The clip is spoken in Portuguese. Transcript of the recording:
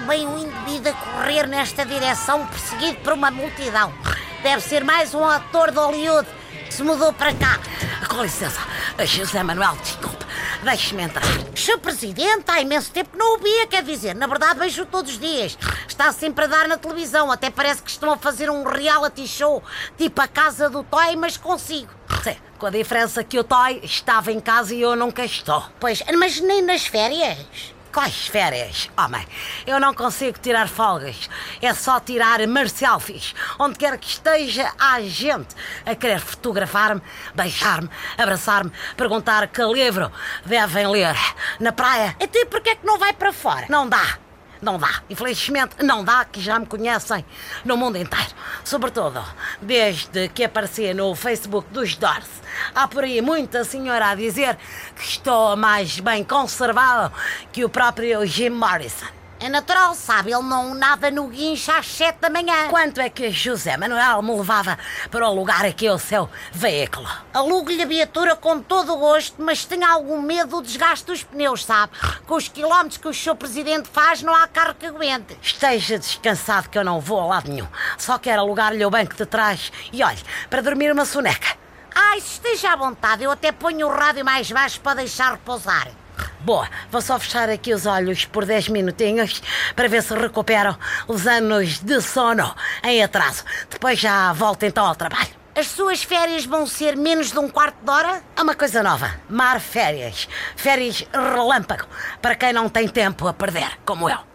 bem um indivíduo a correr nesta direção perseguido por uma multidão. Deve ser mais um ator de Hollywood que se mudou para cá. Com licença, José Manuel, desculpe, deixe-me entrar. Sr. Presidente, há imenso tempo que não o via, quer dizer, na verdade vejo todos os dias. Está sempre a dar na televisão, até parece que estão a fazer um reality show, tipo a casa do Toy, mas consigo. Sim, com a diferença que o Toy estava em casa e eu nunca estou. Pois, mas nem nas férias. Quais férias, homem? Eu não consigo tirar folgas. É só tirar selfies. Onde quer que esteja, há gente a querer fotografar-me, beijar-me, abraçar-me, perguntar que livro devem ler. Na praia. Então e porquê é que não vai para fora? Não dá. Não dá. Infelizmente, não dá, que já me conhecem no mundo inteiro. Sobretudo, desde que apareci no Facebook dos Doors. Há por aí muita senhora a dizer que estou mais bem conservado que o próprio Jim Morrison. É natural, sabe? Ele não nada no guincho às sete da manhã. Quanto é que José Manuel me levava para o lugar aqui o seu veículo? Alugo-lhe a viatura com todo o gosto, mas tenho algum medo do desgaste dos pneus, sabe? Com os quilómetros que o seu presidente faz, não há carro que aguente. Esteja descansado que eu não vou a lado nenhum. Só quero alugar-lhe o banco de trás e olhe, para dormir uma soneca. Ai, se esteja à vontade, eu até ponho o rádio mais baixo para deixar repousar. Boa, vou só fechar aqui os olhos por 10 minutinhos para ver se recuperam os anos de sono em atraso. Depois já volto então ao trabalho. As suas férias vão ser menos de um quarto de hora? É uma coisa nova. Mar férias. Férias relâmpago. Para quem não tem tempo a perder, como eu.